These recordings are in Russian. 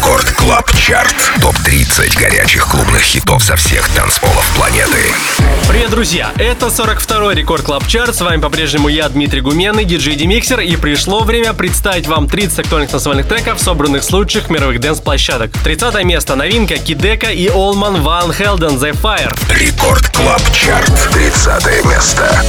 Record Club Chart. Топ-30 горячих клубных хитов со всех танцполов планеты. Привет, друзья! Это 42-й Record Club Chart. С вами по-прежнему я, Дмитрий Гуменный, диджей Демиксер. И пришло время представить вам 30 актуальных танцевальных треков, собранных с лучших мировых dance-площадок. 30 место новинка Kideko и Armand Van Helden The Fire. Record Club Chart. 30 место.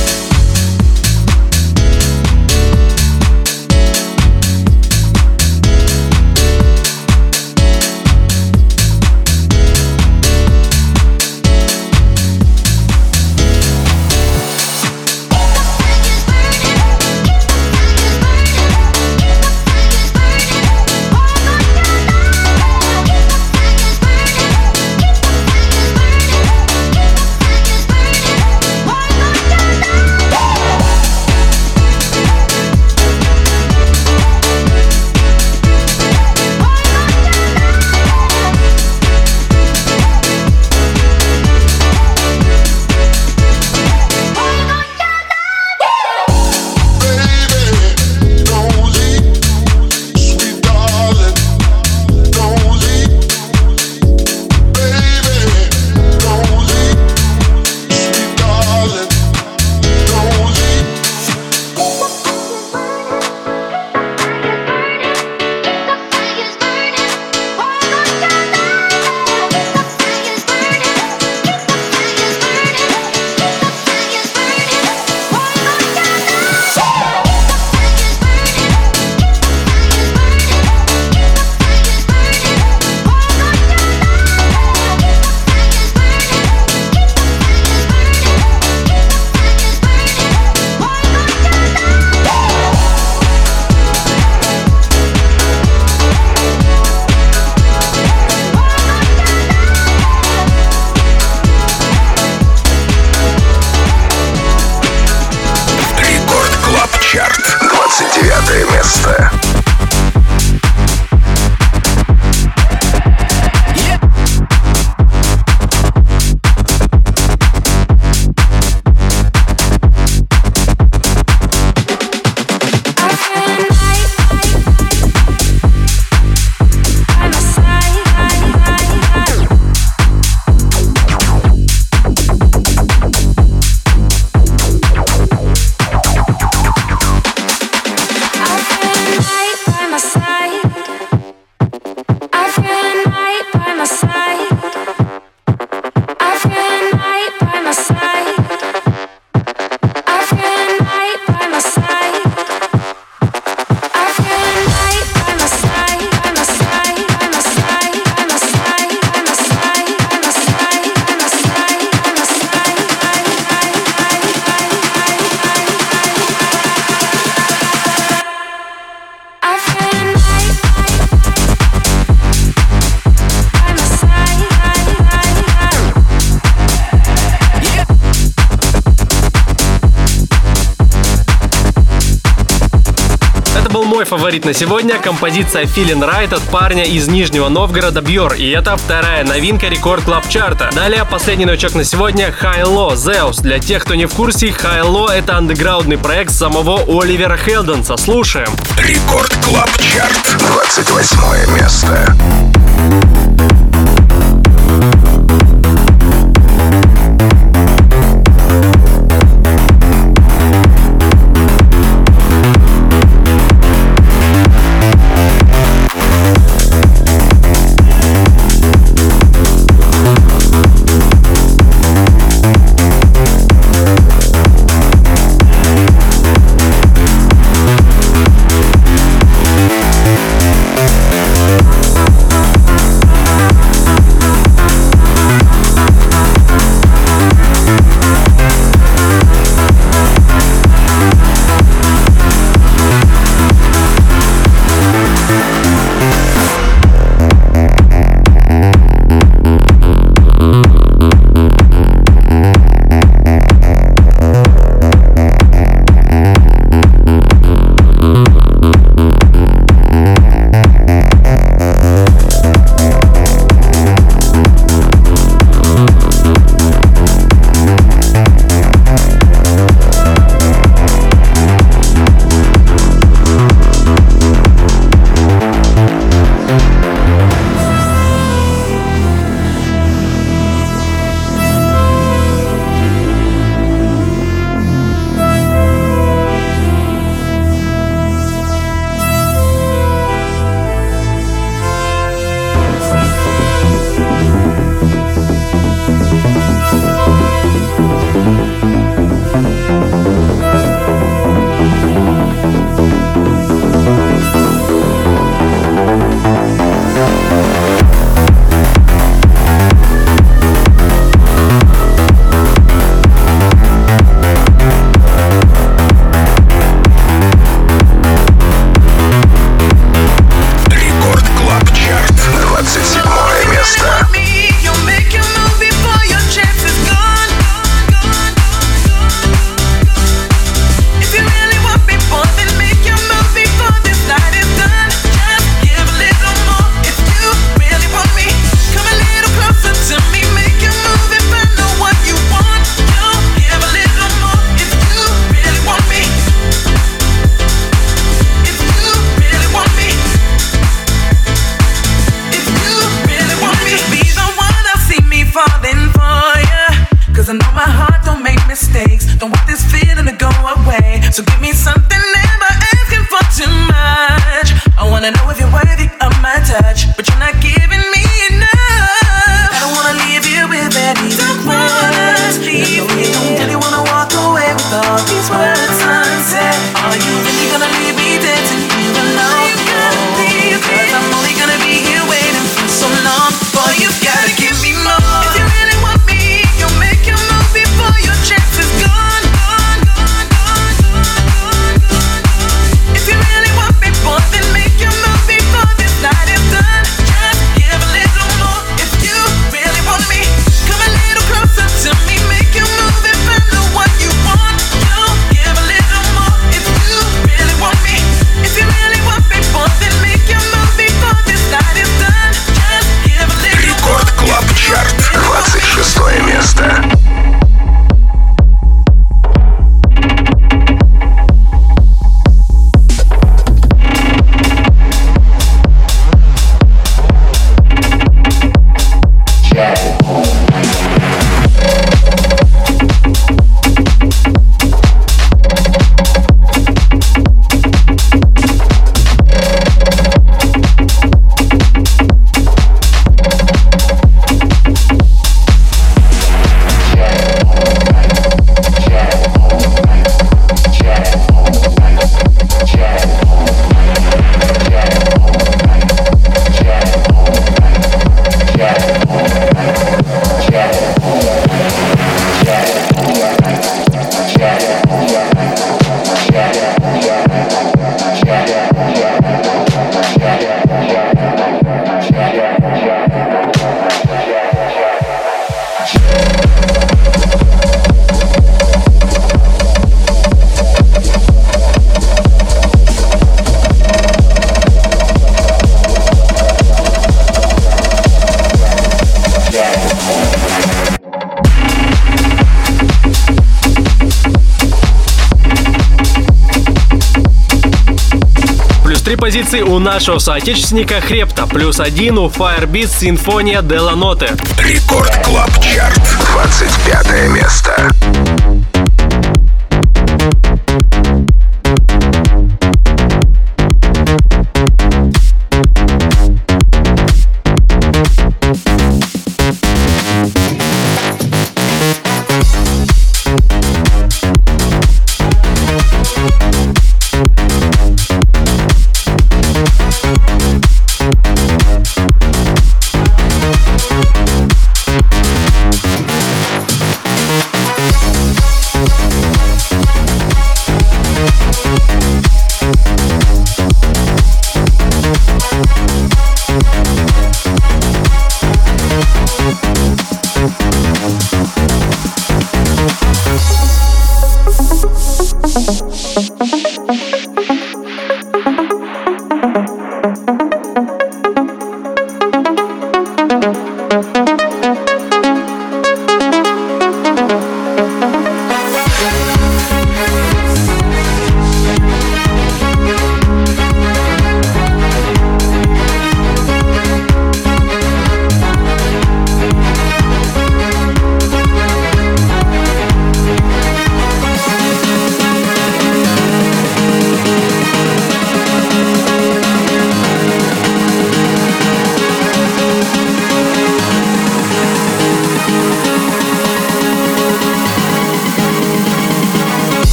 Фаворит на сегодня — композиция Feeling Right от парня из Нижнего Новгорода Бьор. И это вторая новинка Record Club Chart а. Далее последний новичок на сегодня — HI-LO. Для тех, кто не в курсе, Low — это андеграундный проект самого Оливера Хелденса. Слушаем. Record Club Chart. 28 место. Позиции у нашего соотечественника Хрепта, плюс один у Firebeatz Sinfonia Della Notte. Record Club Chart, 25 место.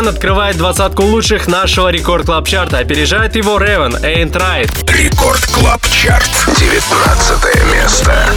Again открывает двадцатку лучших нашего Record Club Chart а. Опережает его Ревен, Ain't Right. Record Club Chart. 19 место.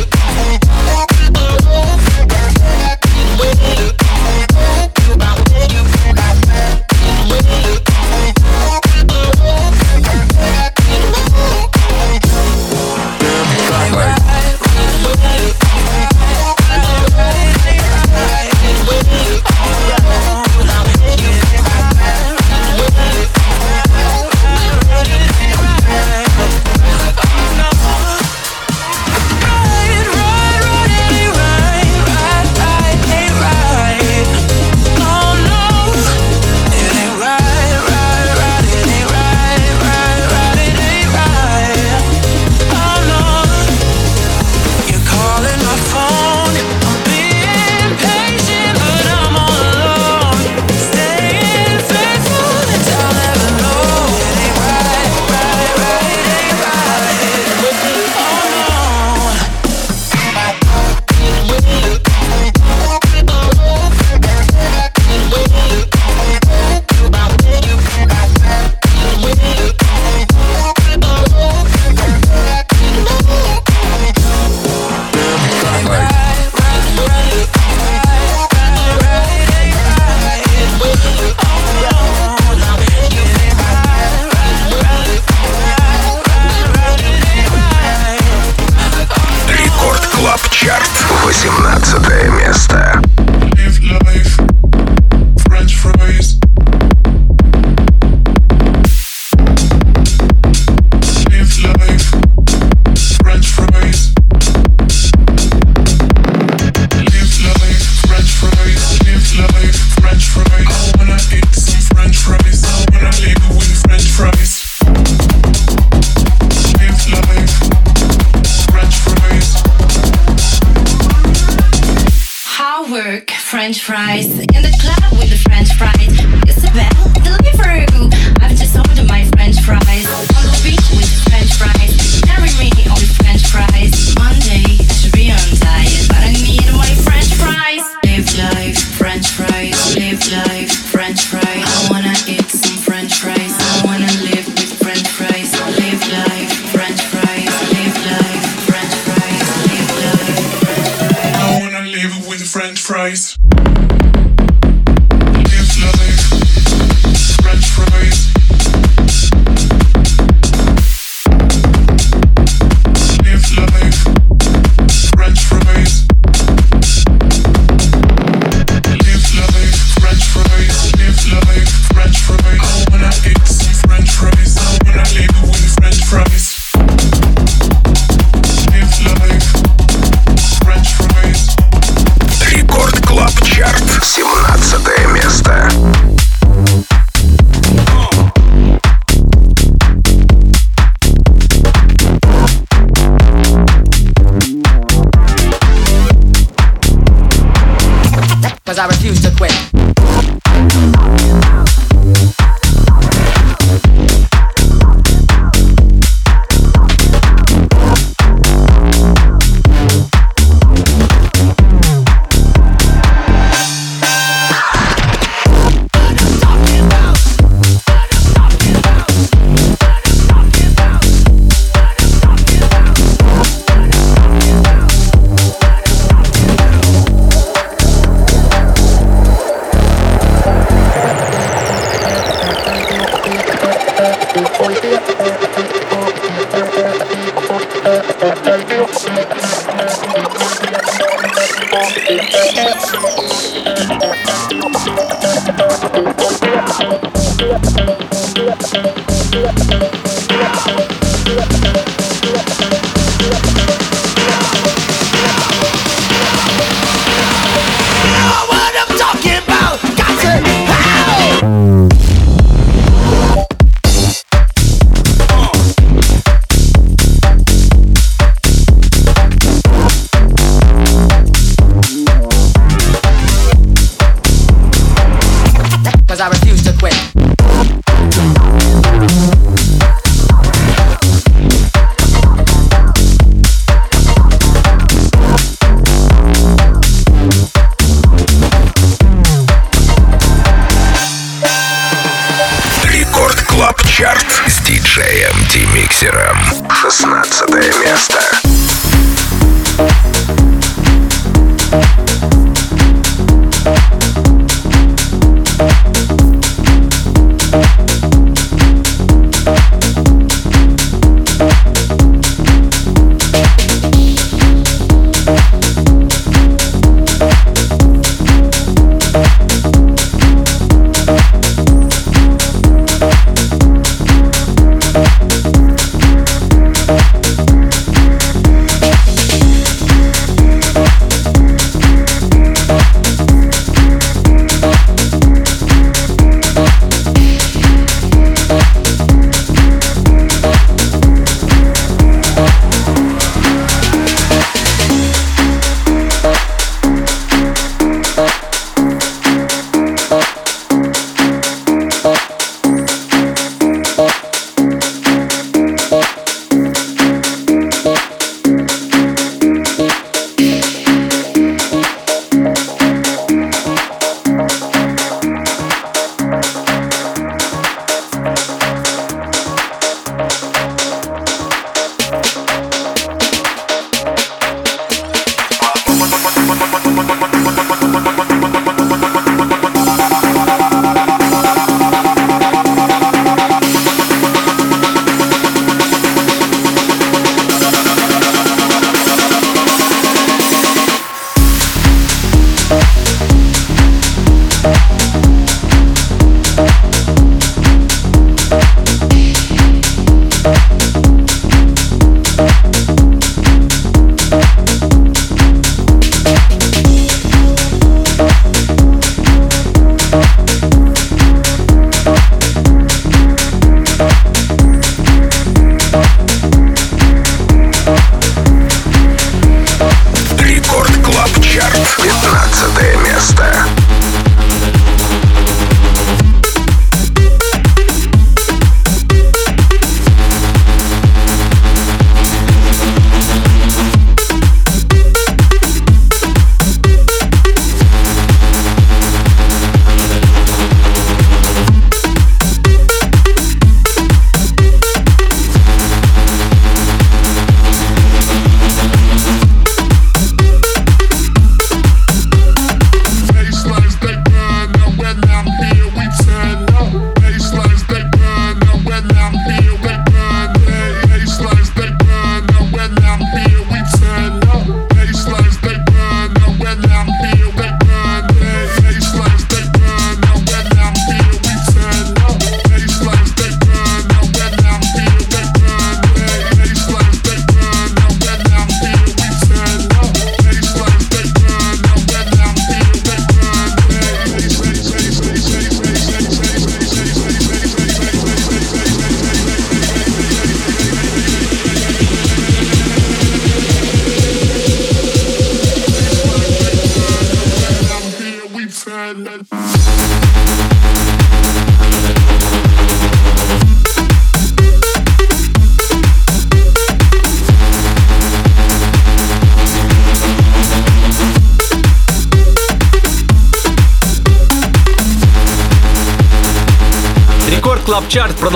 french fries in the club with the french fries.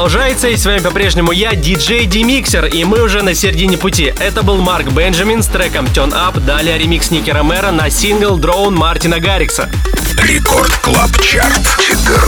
Продолжается, и с вами по-прежнему я, диджей Демиксер, и мы уже на середине пути. Это был Марк Бенджамин с треком Turn Up, далее ремикс Ники Ромера на сингл Drown Мартина Гаррикса. Record Club Chart, 14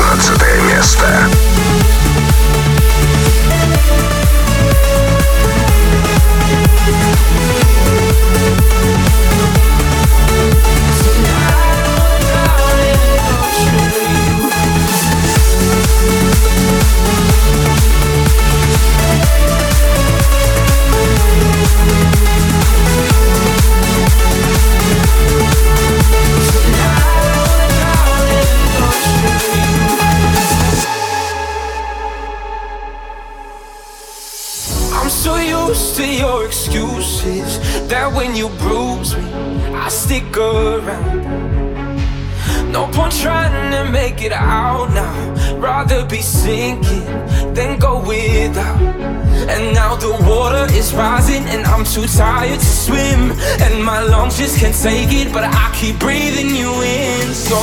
can't take it, but I keep breathing you in. So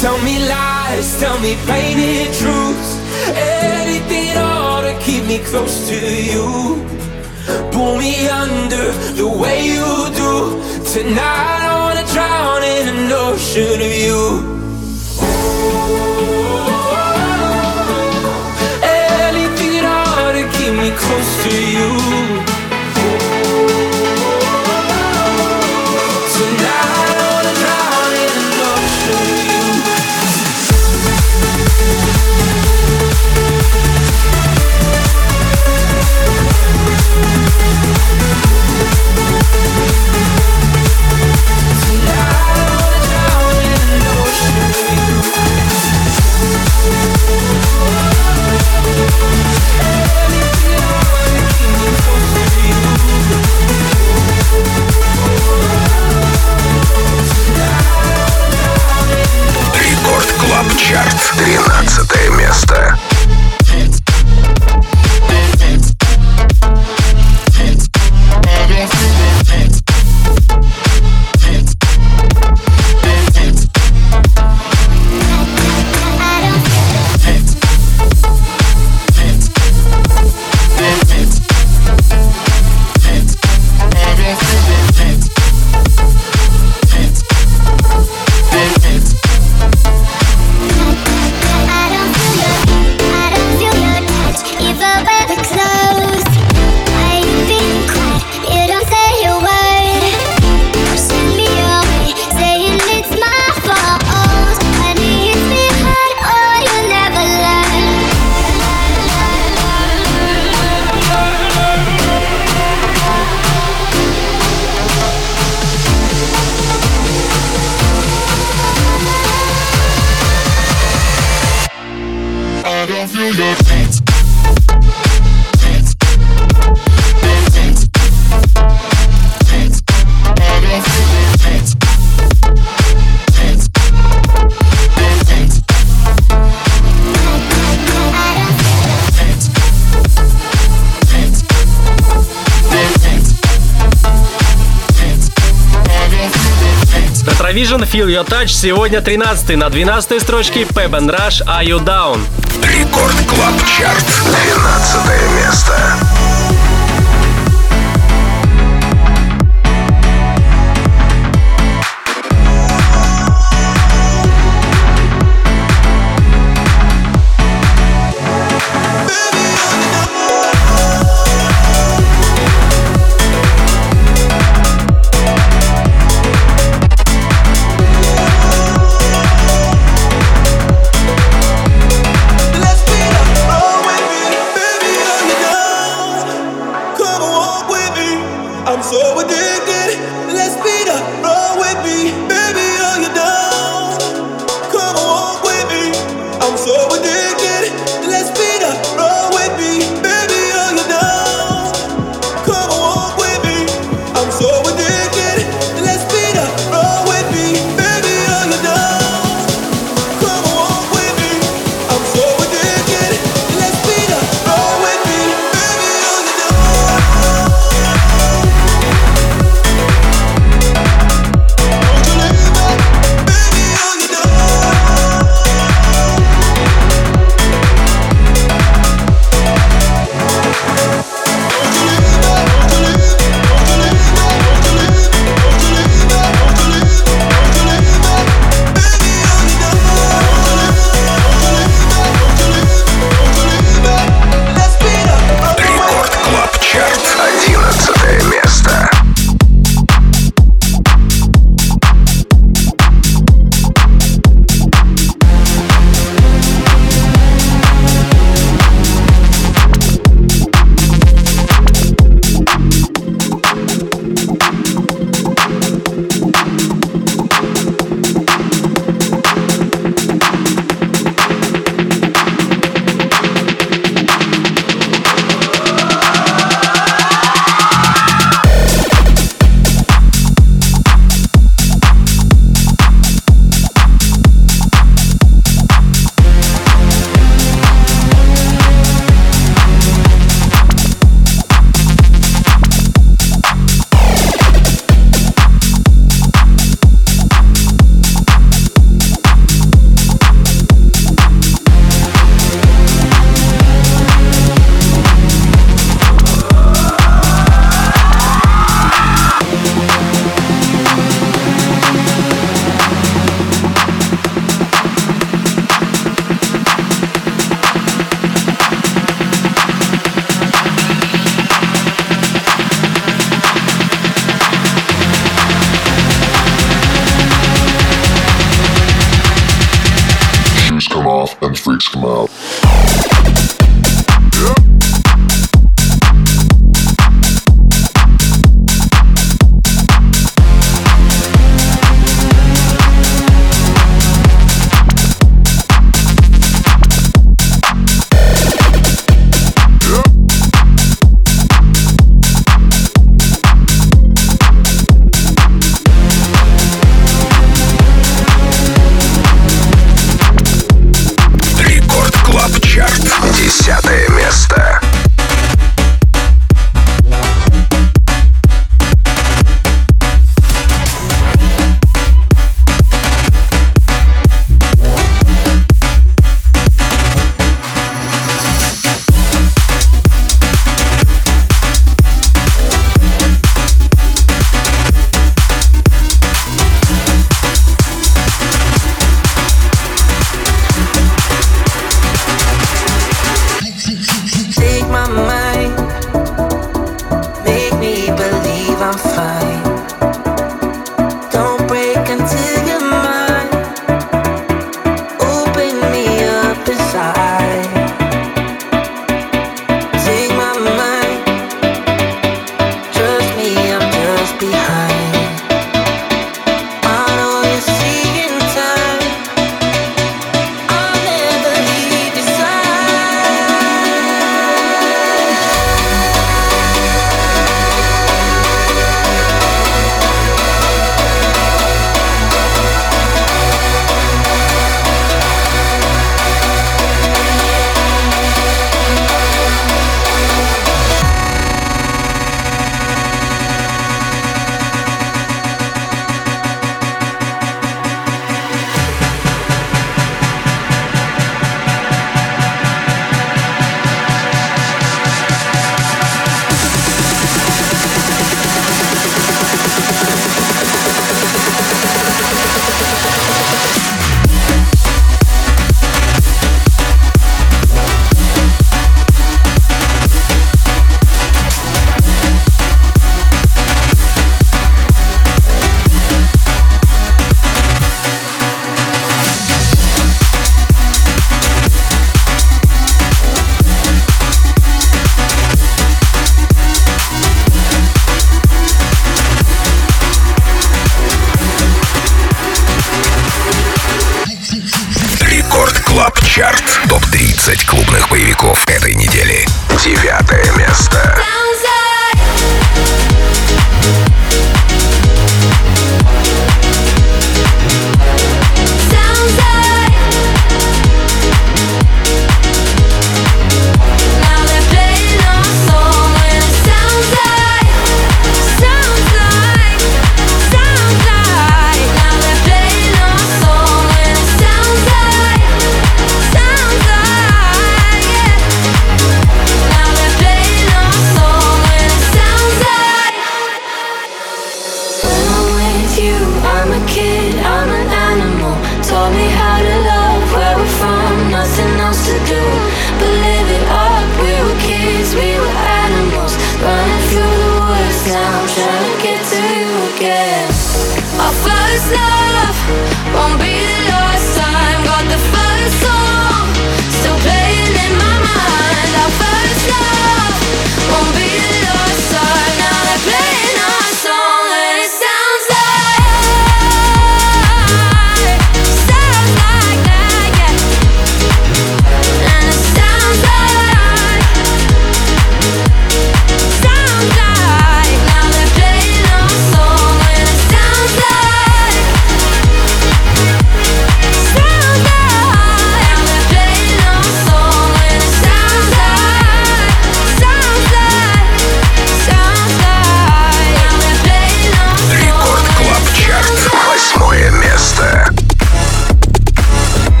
tell me lies, tell me painted truths. Anything at all to keep me close to you. pull me under the way you do. Tonight I wanna drown in an ocean of you. Feel Your Touch сегодня 13 на 12 строчке Pep and Rush Are You Down. Рекорд Клаб Чарт 12 место.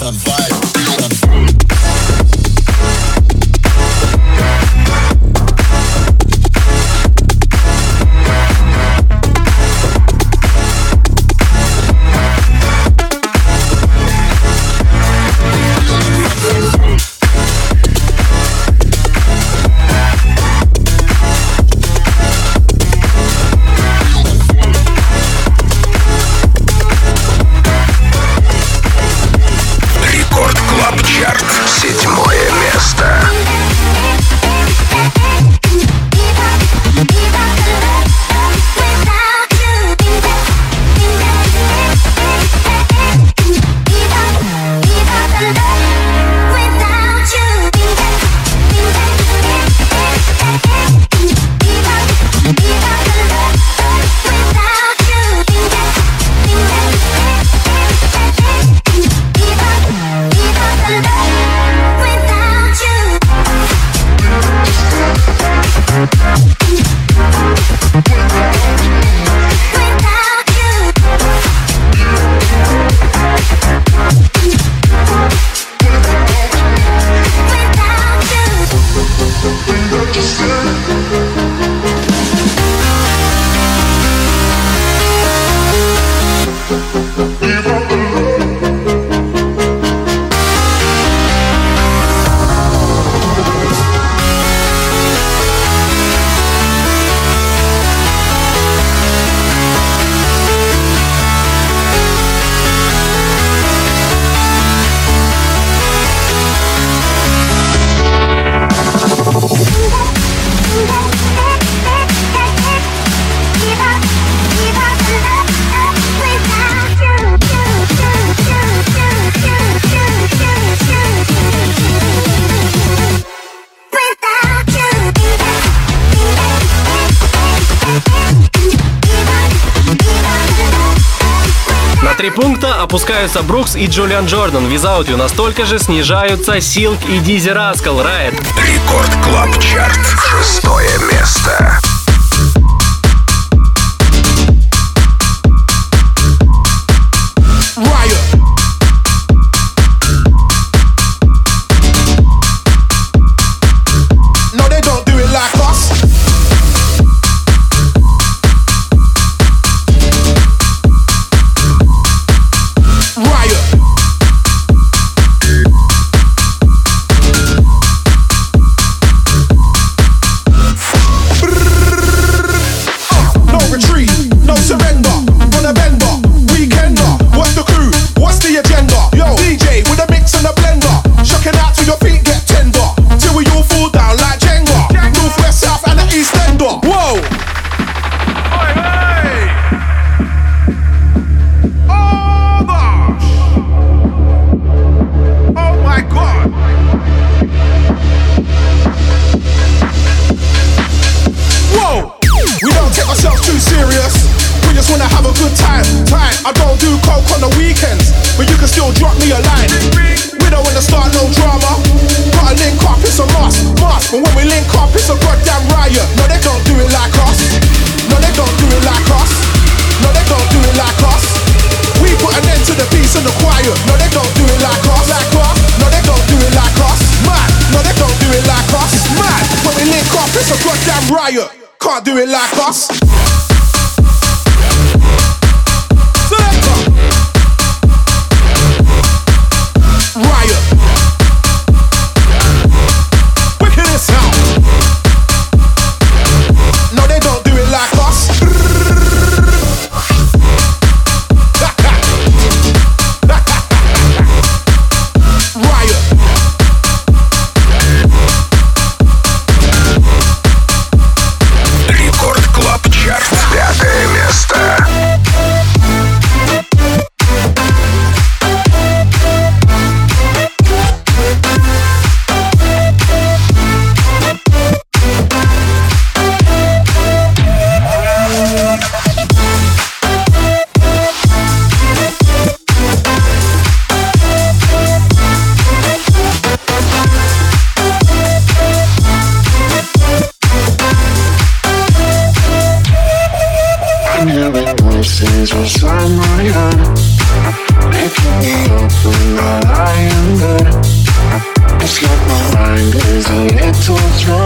some fire. Три пункта опускаются Брукс и Джулиан Джордан. Without You настолько же снижаются Силк и Dizzee Rascal. Right. Record Club Chart. Шестое место. wanna have a good time, time. I don't do coke on the weekends, but you can still drop me a line. We don't wanna start no drama. Gotta link up, it's a must, must. And when we link up, it's a goddamn riot. No, they don't do it like us. No, they don't do it like us. No, they don't do it like us. We put an end to the peace and the quiet. No, they don't do it like us, like us. No, they don't do it like us. Mad. No, they don't do it like us. Mad. When we link up, it's a goddamn riot. Can't do it like us. Cause I need to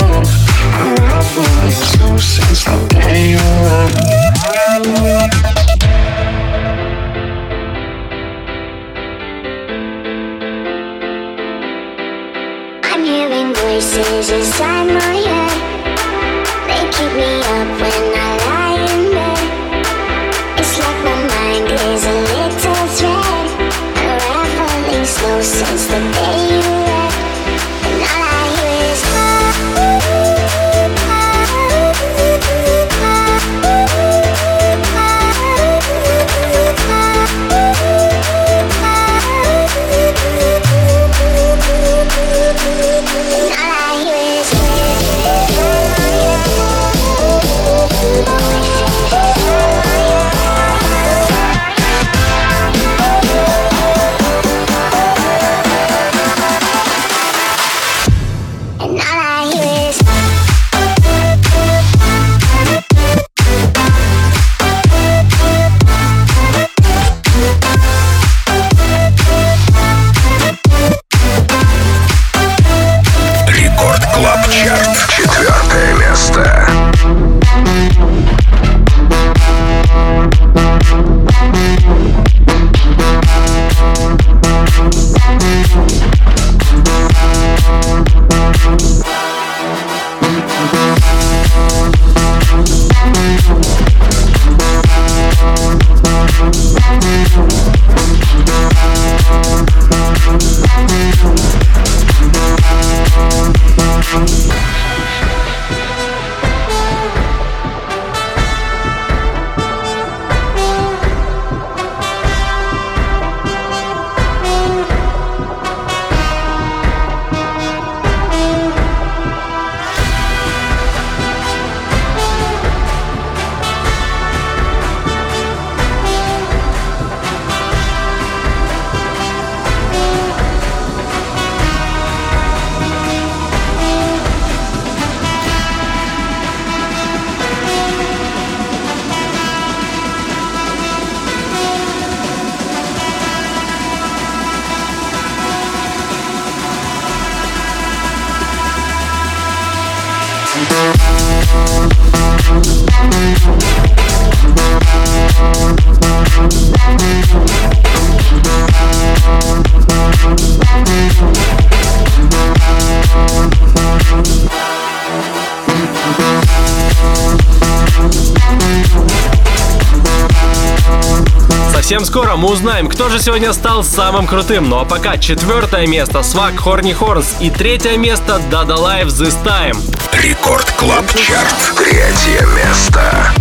узнаем, кто же сегодня стал самым крутым. Ну а пока четвертое место SWACQ Horny Horns и третье место Dada Life This Time. Record Club Chart. Третье место.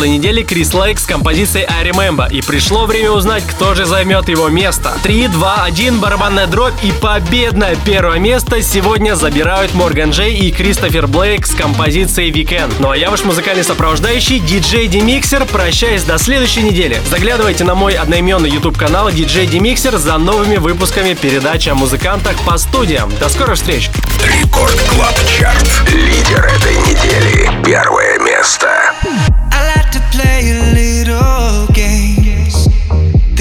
Прошлой неделе Крис Лейк с композицией I Remember, и пришло время узнать, кто же займет его место. 3, 2, 1, барабанная дробь и победное первое место сегодня забирают Морган Джей и Кристофер Блейк с композицией Weekend. Ну а я ваш музыкальный сопровождающий, диджей Демиксер, прощаюсь до следующей недели. Заглядывайте на мой одноименный YouTube канал диджей Демиксер за новыми выпусками передачи о музыкантах по студиям. До скорых встреч! Record Club Chart. Лидер этой недели. Первый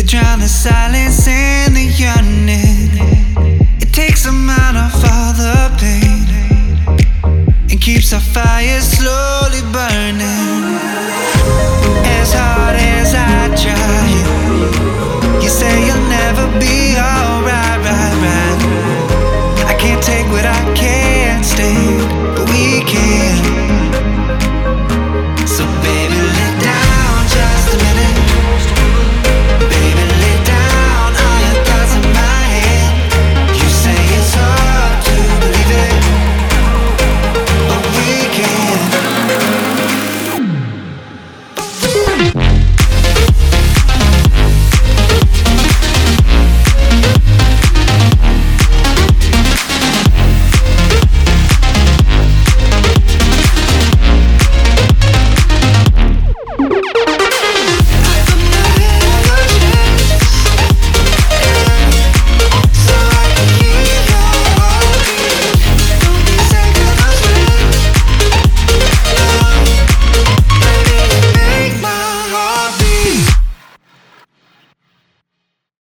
drown the silence and the yearning. It takes a mind of all the pain and keeps our fire slowly burning. As hard as I try, you say you'll never be alright, right, right. I can't take what I can't stay.